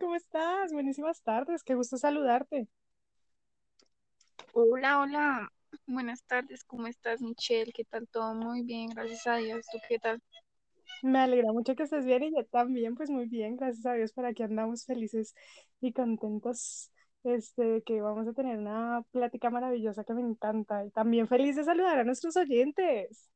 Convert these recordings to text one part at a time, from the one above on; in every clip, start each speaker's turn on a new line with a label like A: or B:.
A: ¿cómo estás? Buenísimas tardes, qué gusto saludarte.
B: Hola, hola. Buenas tardes, ¿cómo estás, Michelle? ¿Qué tal todo? Muy bien, gracias a Dios. ¿Tú qué tal?
A: Me alegra mucho que estés bien y yo también, pues muy bien, gracias a Dios, por aquí andamos felices y contentos, este, que vamos a tener una plática maravillosa que me encanta y también feliz de saludar a nuestros oyentes.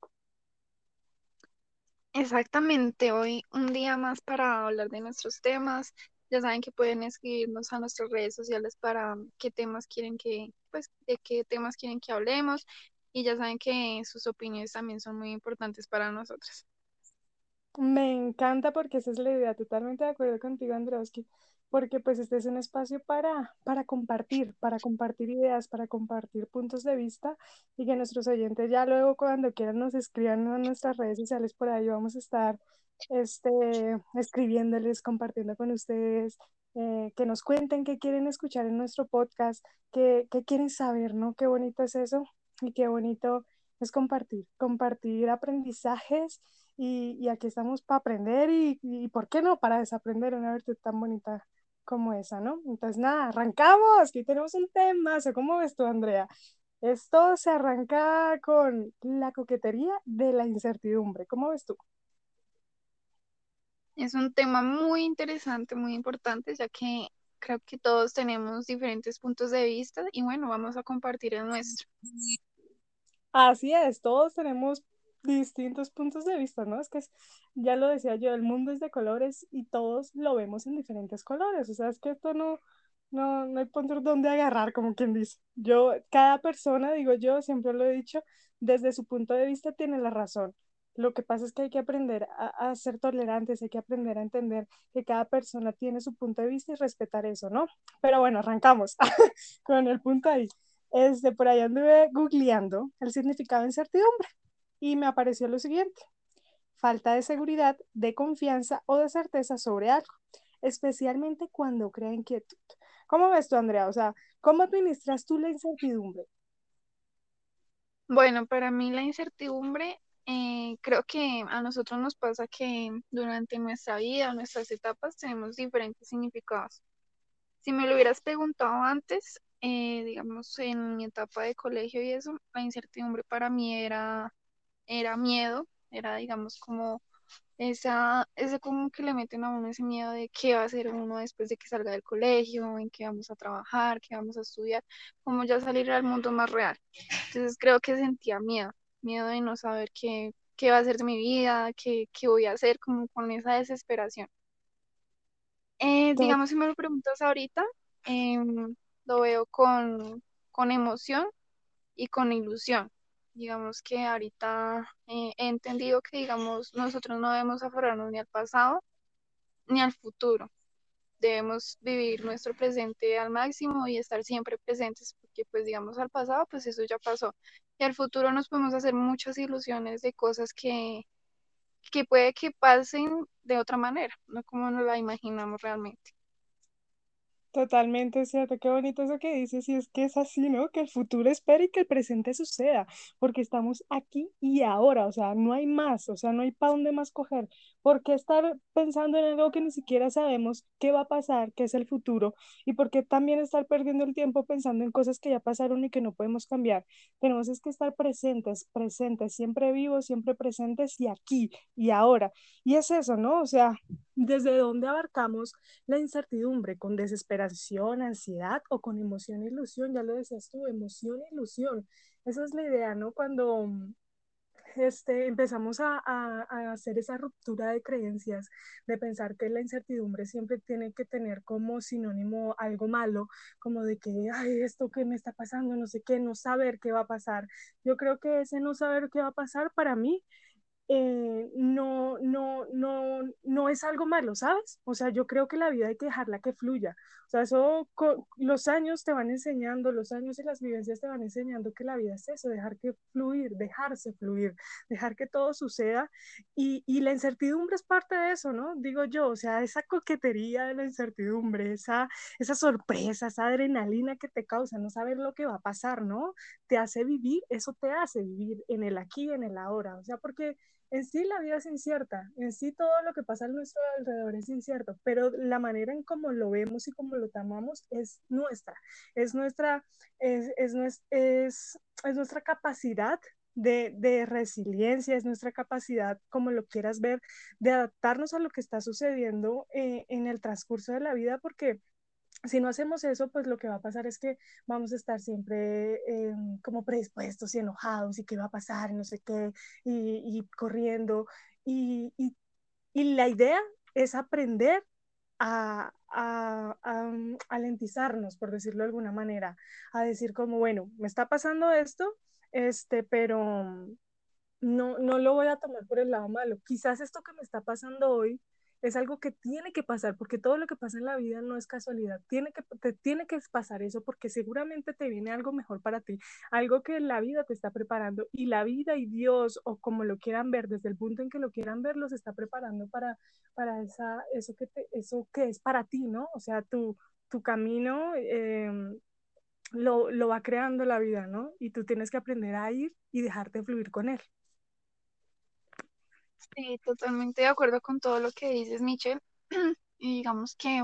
B: Exactamente, hoy un día más para hablar de nuestros temas. Ya saben que pueden escribirnos a nuestras redes sociales para qué temas quieren que, pues, de qué temas quieren que hablemos. Y ya saben que sus opiniones también son muy importantes para nosotros.
A: Me encanta porque esa es la idea, totalmente de acuerdo contigo, Androwski, porque pues este es un espacio para, para compartir, para compartir ideas, para compartir puntos de vista y que nuestros oyentes ya luego cuando quieran nos escriban en nuestras redes sociales por ahí vamos a estar este, escribiéndoles, compartiendo con ustedes, eh, que nos cuenten qué quieren escuchar en nuestro podcast, qué, qué quieren saber, ¿no? Qué bonito es eso y qué bonito es compartir, compartir aprendizajes y, y aquí estamos para aprender y, y, ¿por qué no? Para desaprender una virtud tan bonita como esa, ¿no? Entonces, nada, arrancamos, aquí tenemos un tema, ¿cómo ves tú, Andrea? Esto se arranca con la coquetería de la incertidumbre, ¿cómo ves tú?
B: Es un tema muy interesante, muy importante, ya que creo que todos tenemos diferentes puntos de vista y bueno, vamos a compartir el nuestro.
A: Así es, todos tenemos distintos puntos de vista, ¿no? Es que es, ya lo decía yo, el mundo es de colores y todos lo vemos en diferentes colores, o sea, es que esto no, no, no hay punto donde agarrar, como quien dice. Yo, cada persona, digo yo, siempre lo he dicho, desde su punto de vista tiene la razón. Lo que pasa es que hay que aprender a, ser tolerantes, hay que aprender a entender que cada persona tiene su punto de vista y respetar eso, ¿no? Pero bueno, arrancamos con el punto ahí. Este, por ahí anduve googleando el significado de incertidumbre y me apareció lo siguiente. Falta de seguridad, de confianza o de certeza sobre algo, especialmente cuando crea inquietud. ¿Cómo ves tú, Andrea? O sea, ¿cómo administras tú la incertidumbre?
B: Bueno, para mí la incertidumbre, eh, creo que a nosotros nos pasa que durante nuestra vida, nuestras etapas, tenemos diferentes significados. Si me lo hubieras preguntado antes, eh, digamos, en mi etapa de colegio y eso, la incertidumbre para mí era, era miedo, era, digamos, como esa, ese como que le meten a uno ese miedo de qué va a hacer uno después de que salga del colegio, en qué vamos a trabajar, qué vamos a estudiar, como ya salir al mundo más real. Entonces creo que sentía miedo, miedo de no saber qué, qué va a ser de mi vida, qué, qué voy a hacer, como con esa desesperación. Eh, digamos, si me lo preguntas ahorita, em, lo veo con, con emoción y con ilusión. Digamos que ahorita eh, he entendido que, digamos, nosotros no debemos aferrarnos ni al pasado ni al futuro. Debemos vivir nuestro presente al máximo y estar siempre presentes, porque pues digamos al pasado, pues eso ya pasó. Y al futuro nos podemos hacer muchas ilusiones de cosas que, que puede que pasen de otra manera, no como nos la imaginamos realmente.
A: Totalmente cierto, qué bonito eso que dices, y es que es así, ¿no? Que el futuro espera y que el presente suceda, porque estamos aquí y ahora, o sea, no hay más, o sea, no hay para dónde más coger. ¿Por qué estar pensando en algo que ni siquiera sabemos qué va a pasar, qué es el futuro? ¿Y por qué también estar perdiendo el tiempo pensando en cosas que ya pasaron y que no podemos cambiar? Tenemos es que estar presentes, presentes, siempre vivos, siempre presentes y aquí y ahora. Y es eso, ¿no? O sea, ¿desde dónde abarcamos la incertidumbre? ¿Con desesperación, ansiedad o con emoción e ilusión? Ya lo decías tú, emoción e ilusión. Esa es la idea, ¿no? Cuando este, empezamos a, a, a, hacer esa ruptura de creencias, de pensar que la incertidumbre siempre tiene que tener como sinónimo algo malo, como de que, ay, esto que me está pasando, no sé qué, no saber qué va a pasar. Yo creo que ese no saber qué va a pasar para mí eh, no, no, no, no es algo malo, ¿sabes? O sea, yo creo que la vida hay que dejarla que fluya. O sea, eso los años te van enseñando, los años y las vivencias te van enseñando que la vida es eso, dejar que fluir, dejarse fluir, dejar que todo suceda. Y, y la incertidumbre es parte de eso, ¿no? Digo yo, o sea, esa coquetería de la incertidumbre, esa, esa sorpresa, esa adrenalina que te causa no saber lo que va a pasar, ¿no? Te hace vivir, eso te hace vivir en el aquí, en el ahora. O sea, porque en sí la vida es incierta, en sí todo lo que pasa a nuestro alrededor es incierto, pero la manera en cómo lo vemos y cómo lo tomamos es nuestra, es nuestra, es, es, es, es nuestra capacidad de, de, resiliencia, es nuestra capacidad, como lo quieras ver, de adaptarnos a lo que está sucediendo eh, en el transcurso de la vida, porque si no hacemos eso, pues lo que va a pasar es que vamos a estar siempre eh, como predispuestos y enojados y qué va a pasar no sé qué, y, corriendo. Y, y, la idea es aprender a, a, lentizarnos, por decirlo de alguna manera, a decir como, bueno, me está pasando esto, este, pero no, no lo voy a tomar por el lado malo. Quizás esto que me está pasando hoy es algo que tiene que pasar, porque todo lo que pasa en la vida no es casualidad, tiene que, te tiene que pasar eso porque seguramente te viene algo mejor para ti, algo que la vida te está preparando y la vida y Dios o como lo quieran ver, desde el punto en que lo quieran ver, los está preparando para, para esa, eso, que te, eso que es para ti, ¿no? O sea, tu, tu camino eh, lo, lo va creando la vida, ¿no? Y tú tienes que aprender a ir y dejarte fluir con él.
B: Sí, totalmente de acuerdo con todo lo que dices, Michelle. Y digamos que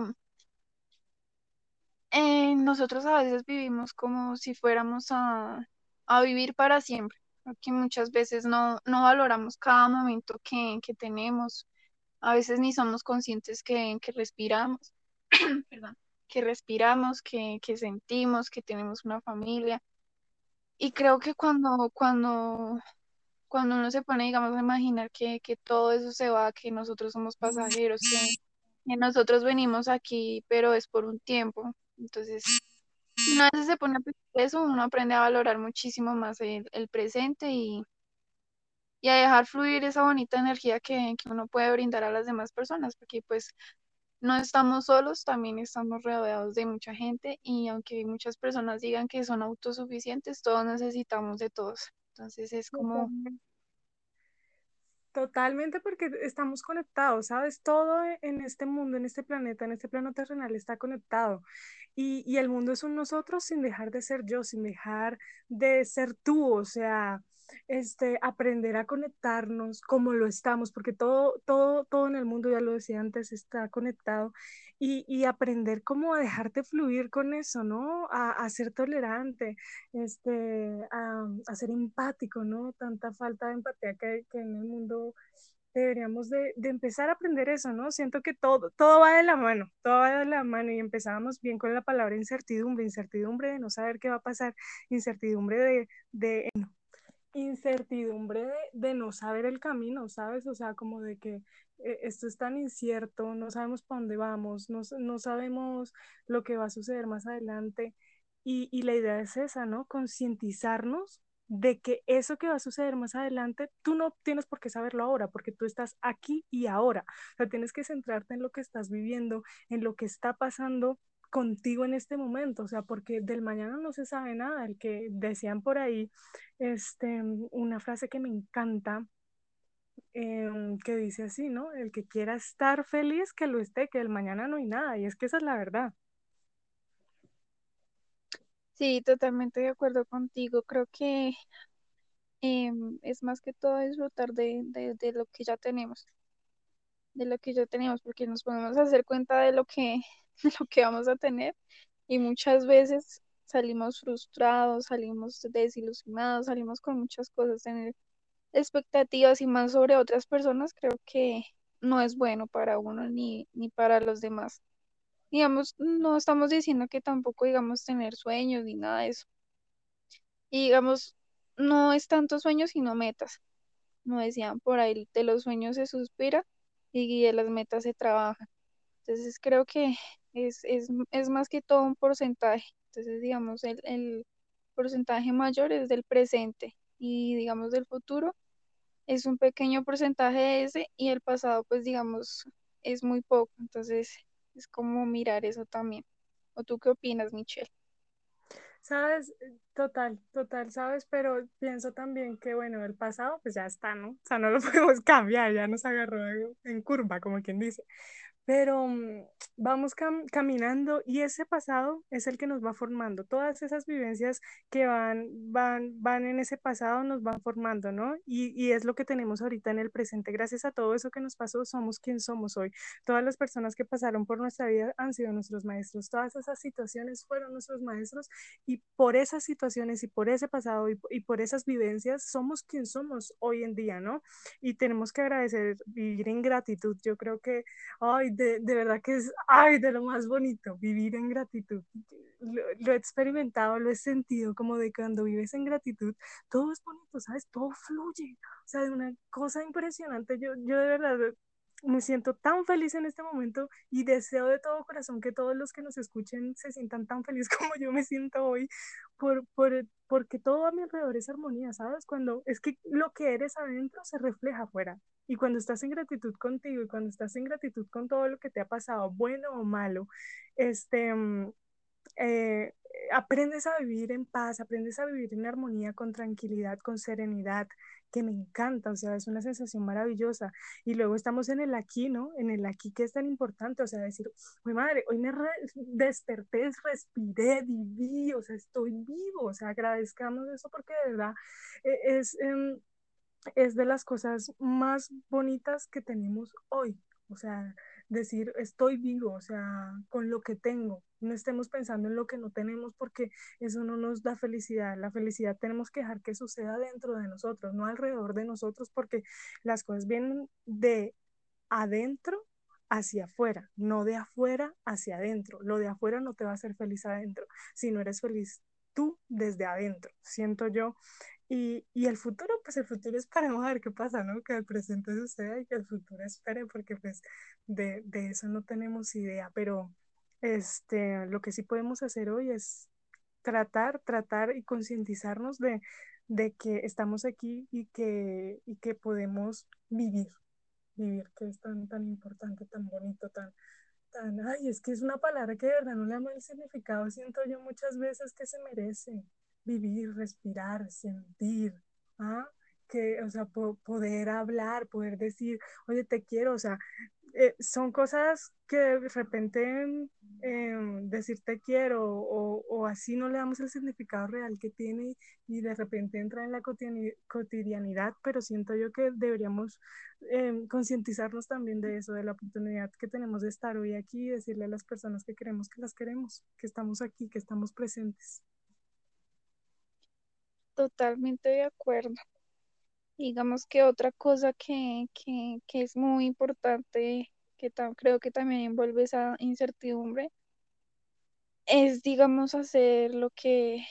B: eh, nosotros a veces vivimos como si fuéramos a, a vivir para siempre, porque muchas veces no, no valoramos cada momento que, que tenemos, a veces ni somos conscientes que, que respiramos, perdón, que respiramos, que, que sentimos, que tenemos una familia. Y creo que cuando, cuando cuando uno se pone, digamos, a imaginar que, que todo eso se va, que nosotros somos pasajeros, que, nosotros venimos aquí, pero es por un tiempo. Entonces, una vez se pone a pensar eso, uno aprende a valorar muchísimo más el, el presente y, y a dejar fluir esa bonita energía que, que uno puede brindar a las demás personas, porque pues no estamos solos, también estamos rodeados de mucha gente y aunque muchas personas digan que son autosuficientes, todos necesitamos de todos. Entonces es como...
A: Totalmente porque estamos conectados, ¿sabes? Todo en este mundo, en este planeta, en este plano terrenal está conectado. Y, y el mundo es un nosotros sin dejar de ser yo, sin dejar de ser tú, o sea, este, aprender a conectarnos como lo estamos, porque todo, todo, todo en el mundo, ya lo decía antes, está conectado, y, y aprender cómo a dejarte fluir con eso, ¿no? A, a ser tolerante, este, a, a, ser empático, ¿no? Tanta falta de empatía que, que en el mundo deberíamos de, de, empezar a aprender eso, ¿no? Siento que todo, todo va de la mano, todo va de la mano y empezábamos bien con la palabra incertidumbre, incertidumbre de no saber qué va a pasar, incertidumbre de, de incertidumbre de, no saber el camino, ¿sabes? O sea, como de que eh, esto es tan incierto, no sabemos para dónde vamos, no, no sabemos lo que va a suceder más adelante. Y, y la idea es esa, ¿no? Concientizarnos de que eso que va a suceder más adelante, tú no tienes por qué saberlo ahora, porque tú estás aquí y ahora. O sea, tienes que centrarte en lo que estás viviendo, en lo que está pasando contigo en este momento, o sea, porque del mañana no se sabe nada, el que decían por ahí, este, una frase que me encanta, eh, que dice así, ¿no? El que quiera estar feliz, que lo esté, que del mañana no hay nada, y es que esa es la verdad.
B: Sí, totalmente de acuerdo contigo, creo que eh, es más que todo disfrutar de, de, de lo que ya tenemos, de lo que ya tenemos, porque nos podemos hacer cuenta de lo que lo que vamos a tener y muchas veces salimos frustrados, salimos desilusionados, salimos con muchas cosas, tener expectativas y más sobre otras personas creo que no es bueno para uno ni, ni para los demás. Digamos, no estamos diciendo que tampoco digamos tener sueños ni nada de eso. Y digamos, no es tanto sueños sino metas. No decían por ahí, de los sueños se suspira y de las metas se trabaja. Entonces creo que es, es, es más que todo un porcentaje. Entonces, digamos, el, el porcentaje mayor es del presente y, digamos, del futuro es un pequeño porcentaje de ese y el pasado, pues, digamos, es muy poco. Entonces, es como mirar eso también. ¿O tú qué opinas, Michelle?
A: Sabes, total, total, sabes, pero pienso también que, bueno, el pasado pues ya está, ¿no? O sea, no lo podemos cambiar, ya nos agarró en curva, como quien dice pero mm, vamos cam- caminando y ese pasado es el que nos va formando. Todas esas vivencias que van, van, van en ese pasado nos van formando, ¿no? Y, y es lo que tenemos ahorita en el presente. Gracias a todo eso que nos pasó, somos quien somos hoy. Todas las personas que pasaron por nuestra vida han sido nuestros maestros. Todas esas situaciones fueron nuestros maestros y por esas situaciones y por ese pasado y, y por esas vivencias somos quien somos hoy en día, ¿no? Y tenemos que agradecer, vivir en gratitud. Yo creo que Ay, de, de verdad que es, ay, de lo más bonito, vivir en gratitud. Lo, lo he experimentado, lo he sentido, como de cuando vives en gratitud, todo es bonito, ¿sabes? Todo fluye. O sea, de una cosa impresionante. Yo, yo de verdad me siento tan feliz en este momento y deseo de todo corazón que todos los que nos escuchen se sientan tan felices como yo me siento hoy, por, por, porque todo a mi alrededor es armonía, ¿sabes? Cuando es que lo que eres adentro se refleja afuera. Y cuando estás en gratitud contigo y cuando estás en gratitud con todo lo que te ha pasado, bueno o malo, este, mm, eh, aprendes a vivir en paz, aprendes a vivir en armonía, con tranquilidad, con serenidad, que me encanta, o sea, es una sensación maravillosa. Y luego estamos en el aquí, ¿no? En el aquí que es tan importante, o sea, decir, mi madre, hoy me desperté, respiré, viví, o sea, estoy vivo, o sea, agradezcamos eso porque de verdad eh, es... Eh, es de las cosas más bonitas que tenemos hoy. O sea, decir estoy vivo, o sea, con lo que tengo. No estemos pensando en lo que no tenemos porque eso no nos da felicidad. La felicidad tenemos que dejar que suceda dentro de nosotros, no alrededor de nosotros, porque las cosas vienen de adentro hacia afuera, no de afuera hacia adentro. Lo de afuera no te va a hacer feliz adentro, si no eres feliz tú desde adentro, siento yo. Y, y el futuro, pues el futuro esperemos a ver qué pasa, ¿no? Que el presente suceda y que el futuro espere, porque pues de, de eso no tenemos idea, pero este, lo que sí podemos hacer hoy es tratar, tratar y concientizarnos de, de que estamos aquí y que, y que podemos vivir, vivir, que es tan, tan importante, tan bonito, tan, tan, ay, es que es una palabra que de verdad no le amo el significado, siento yo muchas veces que se merece vivir, respirar, sentir, ¿ah? Que, o sea, po- poder hablar, poder decir, oye, te quiero, o sea, eh, son cosas que de repente eh, decir te quiero o, o así no le damos el significado real que tiene y de repente entra en la cotidiani- cotidianidad, pero siento yo que deberíamos eh, concientizarnos también de eso, de la oportunidad que tenemos de estar hoy aquí y decirle a las personas que queremos que las queremos, que estamos aquí, que estamos presentes.
B: Totalmente de acuerdo. Digamos que otra cosa que, que, que es muy importante, que creo que también envuelve esa incertidumbre, es, digamos, hacer lo que,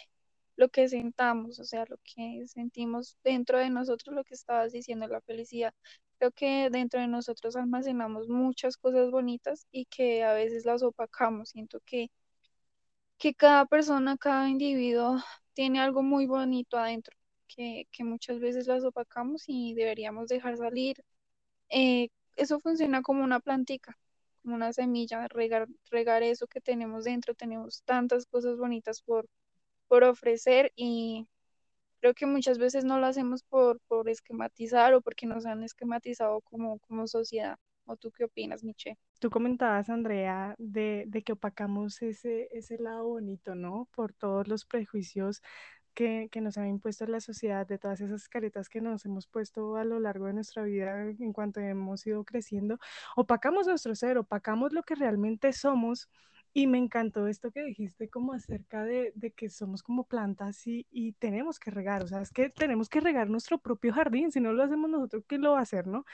B: lo que sentamos, o sea, lo que sentimos dentro de nosotros, lo que estabas diciendo, la felicidad. Creo que dentro de nosotros almacenamos muchas cosas bonitas y que a veces las opacamos. Siento que, que cada persona, cada individuo tiene algo muy bonito adentro, que, que muchas veces las opacamos y deberíamos dejar salir. Eh, eso funciona como una plantica, como una semilla, regar, regar eso que tenemos dentro. Tenemos tantas cosas bonitas por, por ofrecer y creo que muchas veces no lo hacemos por, por esquematizar o porque nos han esquematizado como, como sociedad. ¿O tú qué opinas, Miche?
A: Tú comentabas, Andrea, de, de que opacamos ese, ese lado bonito, ¿no? Por todos los prejuicios que, que nos ha impuesto la sociedad, de todas esas caretas que nos hemos puesto a lo largo de nuestra vida en cuanto hemos ido creciendo. Opacamos nuestro ser, opacamos lo que realmente somos. Y me encantó esto que dijiste como acerca de, de que somos como plantas y, y tenemos que regar, o sea, es que tenemos que regar nuestro propio jardín, si no lo hacemos nosotros, ¿quién lo va a hacer, no?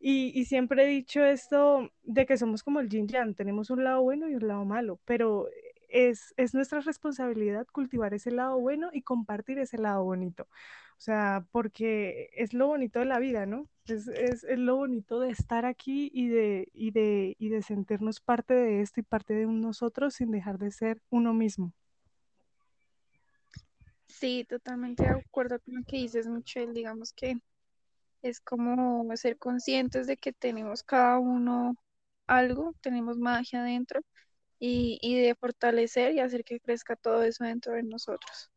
A: Y, y siempre he dicho esto de que somos como el yin yang, tenemos un lado bueno y un lado malo, pero es, es nuestra responsabilidad cultivar ese lado bueno y compartir ese lado bonito. O sea, porque es lo bonito de la vida, ¿no? Es, es, es lo bonito de estar aquí y de, y, de, y de sentirnos parte de esto y parte de nosotros sin dejar de ser uno mismo.
B: Sí, totalmente de acuerdo con lo que dices, Michelle. Digamos que es como ser conscientes de que tenemos cada uno algo, tenemos magia dentro y, y de fortalecer y hacer que crezca todo eso dentro de nosotros.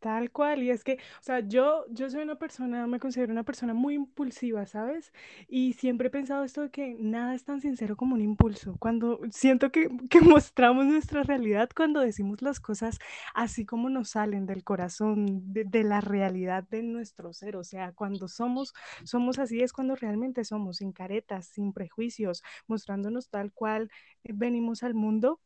A: Tal cual, y es que, o sea, yo, yo soy una persona, me considero una persona muy impulsiva, ¿sabes? Y siempre he pensado esto de que nada es tan sincero como un impulso. Cuando siento que, que mostramos nuestra realidad, cuando decimos las cosas así como nos salen del corazón, de, de la realidad de nuestro ser, o sea, cuando somos, somos así es cuando realmente somos, sin caretas, sin prejuicios, mostrándonos tal cual eh, venimos al mundo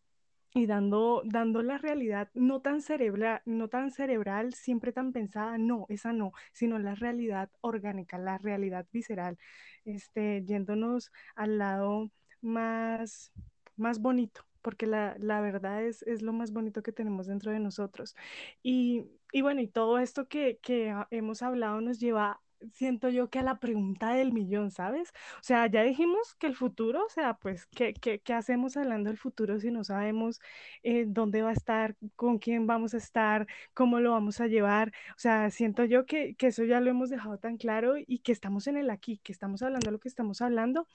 A: y dando, dando la realidad no tan cerebral, no tan cerebral, siempre tan pensada, no, esa no, sino la realidad orgánica, la realidad visceral, este, yéndonos al lado más, más bonito, porque la, la verdad es, es lo más bonito que tenemos dentro de nosotros. Y, y bueno, y todo esto que, que hemos hablado nos lleva siento yo que a la pregunta del millón, ¿sabes? O sea, ya dijimos que el futuro, o sea, pues, ¿qué, qué, qué hacemos hablando del futuro si no sabemos eh, dónde va a estar, con quién vamos a estar, cómo lo vamos a llevar? O sea, siento yo que, que eso ya lo hemos dejado tan claro y que estamos en el aquí, que estamos hablando lo que estamos hablando,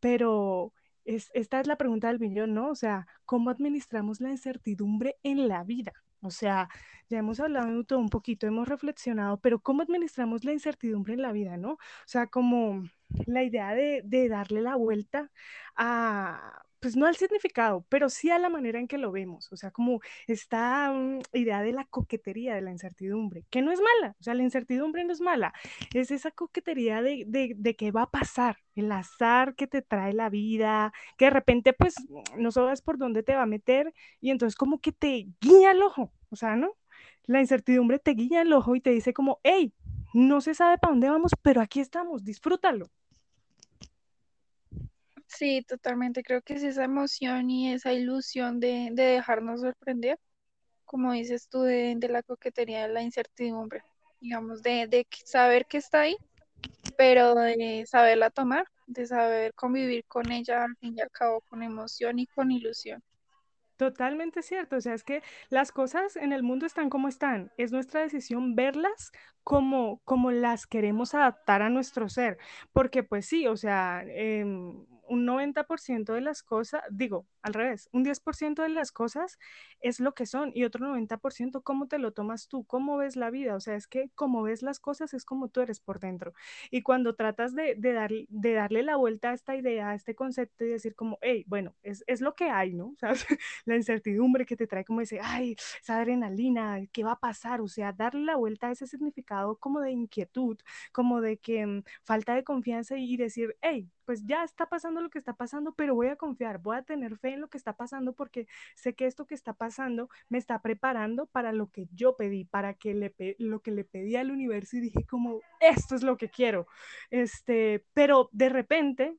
A: pero es, esta es la pregunta del millón, ¿no? O sea, ¿cómo administramos la incertidumbre en la vida? O sea, ya hemos hablado de todo un poquito, hemos reflexionado, pero ¿cómo administramos la incertidumbre en la vida, ¿no? O sea, como la idea de, de darle la vuelta a, pues no al significado, pero sí a la manera en que lo vemos. O sea, como esta um, idea de la coquetería de la incertidumbre, que no es mala, o sea, la incertidumbre no es mala, es esa coquetería de, de, de qué va a pasar, el azar que te trae la vida, que de repente pues no sabes por dónde te va a meter y entonces como que te guiña el ojo, o sea, ¿no? La incertidumbre te guiña el ojo y te dice como, hey, no se sabe para dónde vamos, pero aquí estamos, disfrútalo.
B: Sí, totalmente. Creo que es esa emoción y esa ilusión de, de dejarnos sorprender, como dices tú, de, de la coquetería, de la incertidumbre, digamos, de, de saber que está ahí, pero de saberla tomar, de saber convivir con ella, al fin y al cabo, con emoción y con ilusión.
A: Totalmente cierto, o sea, es que las cosas en el mundo están como están, es nuestra decisión verlas como, como las queremos adaptar a nuestro ser, porque pues sí, o sea, em, un 90% de las cosas, digo, al revés, un 10% de las cosas es lo que son y otro 90% cómo te lo tomas tú, cómo ves la vida, o sea, es que como ves las cosas es como tú eres por dentro. Y cuando tratas de, dar, de darle la vuelta a esta idea, a este concepto y decir como, hey, bueno, es, es lo que hay, ¿no? Sea, la incertidumbre que te trae como ese, ay, esa adrenalina, ¿qué va a pasar? O sea, darle la vuelta a ese significado como de inquietud, como de que mm, falta de confianza y decir, hey, pues ya está pasando lo que está pasando, pero voy a confiar, voy a tener fe lo que está pasando porque sé que esto que está pasando me está preparando para lo que yo pedí, para que le lo que le pedí al universo y dije como, esto es lo que quiero. Este, pero de repente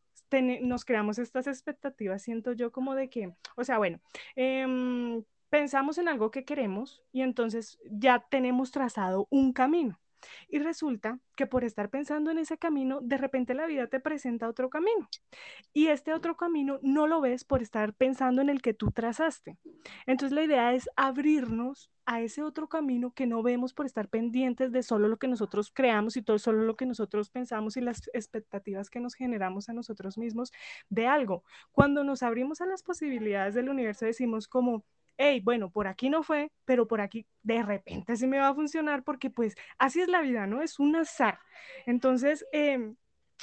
A: nos creamos estas expectativas, siento yo como de que, o sea, bueno, eh, pensamos en algo que queremos y entonces ya tenemos trazado un camino. Y resulta que por estar pensando en ese camino, de repente la vida te presenta otro camino. Y este otro camino no lo ves por estar pensando en el que tú trazaste. Entonces la idea es abrirnos a ese otro camino que no vemos por estar pendientes de solo lo que nosotros creamos y todo solo lo que nosotros pensamos y las expectativas que nos generamos a nosotros mismos de algo. Cuando nos abrimos a las posibilidades del universo decimos como hey, bueno, por aquí no fue, pero por aquí de repente sí me va a funcionar porque pues así es la vida, ¿no? Es un azar. Entonces, eh,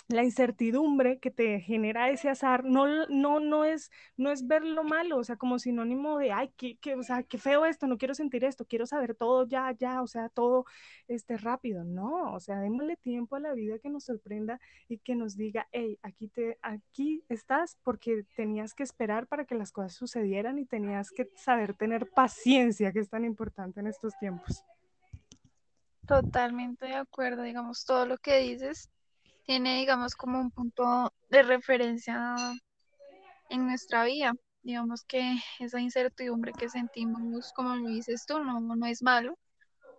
A: la incertidumbre que te genera ese azar no, no, no, es, no es ver lo malo, o sea, como sinónimo de, ay, qué, qué, o sea, qué feo esto, no quiero sentir esto, quiero saber todo ya, ya, o sea, todo este, rápido. No, o sea, démosle tiempo a la vida que nos sorprenda y que nos diga, hey, aquí, te, aquí estás porque tenías que esperar para que las cosas sucedieran y tenías que saber tener paciencia, que es tan importante en estos tiempos.
B: Totalmente de acuerdo, digamos, todo lo que dices tiene, digamos, como un punto de referencia en nuestra vida. Digamos que esa incertidumbre que sentimos, como lo dices tú, no, no es malo.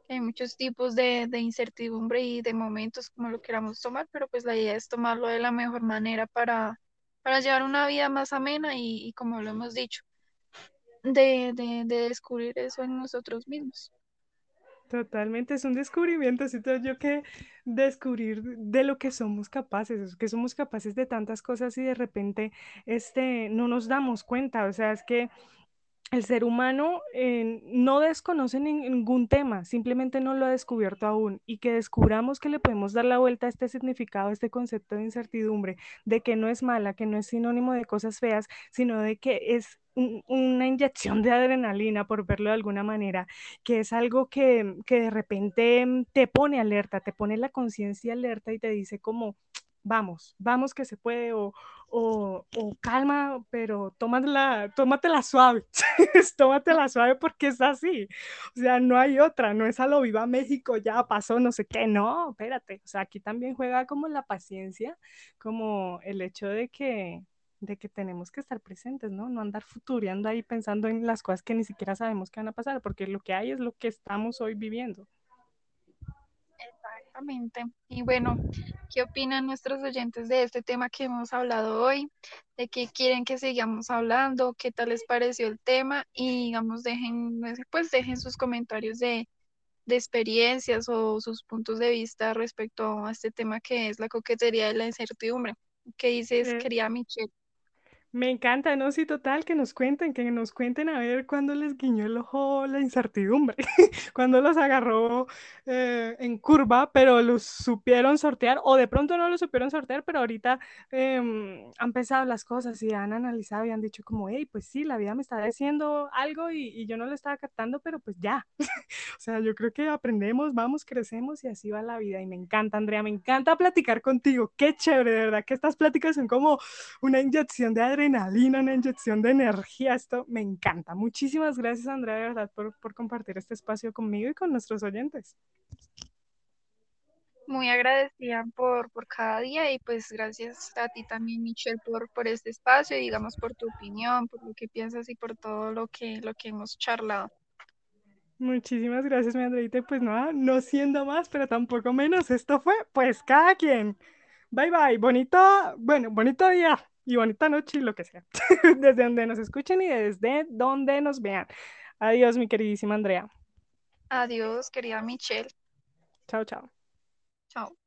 B: Hay muchos tipos de, de incertidumbre y de momentos como lo queramos tomar, pero pues la idea es tomarlo de la mejor manera para, para llevar una vida más amena y, como lo hemos dicho, de, de descubrir eso en nosotros mismos.
A: Totalmente, es un descubrimiento, siento yo que descubrir de lo que somos capaces, que somos capaces de tantas cosas y de repente este, no nos damos cuenta, o sea, es que el ser humano eh, no desconoce ningún tema, simplemente no lo ha descubierto aún y que descubramos que le podemos dar la vuelta a este significado, a este concepto de incertidumbre, de que no es mala, que no es sinónimo de cosas feas, sino de que es una inyección de adrenalina, por verlo de alguna manera, que es algo que, que de repente te pone alerta, te pone la conciencia alerta y te dice como, vamos, vamos que se puede, o, o, calma, pero tómatela, tómatela suave, tómatela suave porque es así, o sea, no hay otra, no es a lo viva México, ya pasó, no sé qué, no, espérate, o sea, aquí también juega como la paciencia, como el hecho de que de que tenemos que estar presentes, ¿no? No andar futuriando ahí pensando en las cosas que ni siquiera sabemos que van a pasar, porque lo que hay es lo que estamos hoy viviendo.
B: Exactamente. Y bueno, ¿qué opinan nuestros oyentes de este tema que hemos hablado hoy? ¿De qué quieren que sigamos hablando? ¿Qué tal les pareció el tema? Y digamos, dejen, pues dejen sus comentarios de, de experiencias o sus puntos de vista respecto a este tema que es la coquetería de la incertidumbre. ¿Qué dices, eh, querida Michelle?
A: Me encanta, ¿no? Sí, total, que nos cuenten, que nos cuenten a ver cuándo les guiñó el ojo la incertidumbre, cuándo los agarró eh, en curva, pero los supieron sortear, o de pronto no los supieron sortear, pero ahorita em, han pensado las cosas y han analizado y han dicho como, hey, pues sí, la vida me está diciendo algo y, y yo no lo estaba captando, pero pues ya. o sea, yo creo que aprendemos, vamos, crecemos y así va la vida. Y me encanta, Andrea, me encanta platicar contigo. Qué chévere, de verdad, que estas pláticas son como una inyección de adrenalina adrenalina, una inyección de energía. Esto me encanta. Muchísimas gracias, Andrea, de verdad, por, por compartir este espacio conmigo y con nuestros oyentes.
B: Muy agradecida por, por cada día y pues gracias a ti también, Michelle, por, por este espacio, digamos, por tu opinión, por lo que piensas y por todo lo que, lo que hemos charlado.
A: Muchísimas gracias, mi Andreita. Pues nada, no siendo más, pero tampoco menos, esto fue pues cada quien. Bye bye, bonito, bueno, bonito día y bonita noche y lo que sea, desde donde nos escuchen y desde donde nos vean. Adiós, mi queridísima Andrea.
B: Adiós, querida Michelle.
A: Chao, chao.
B: Chao.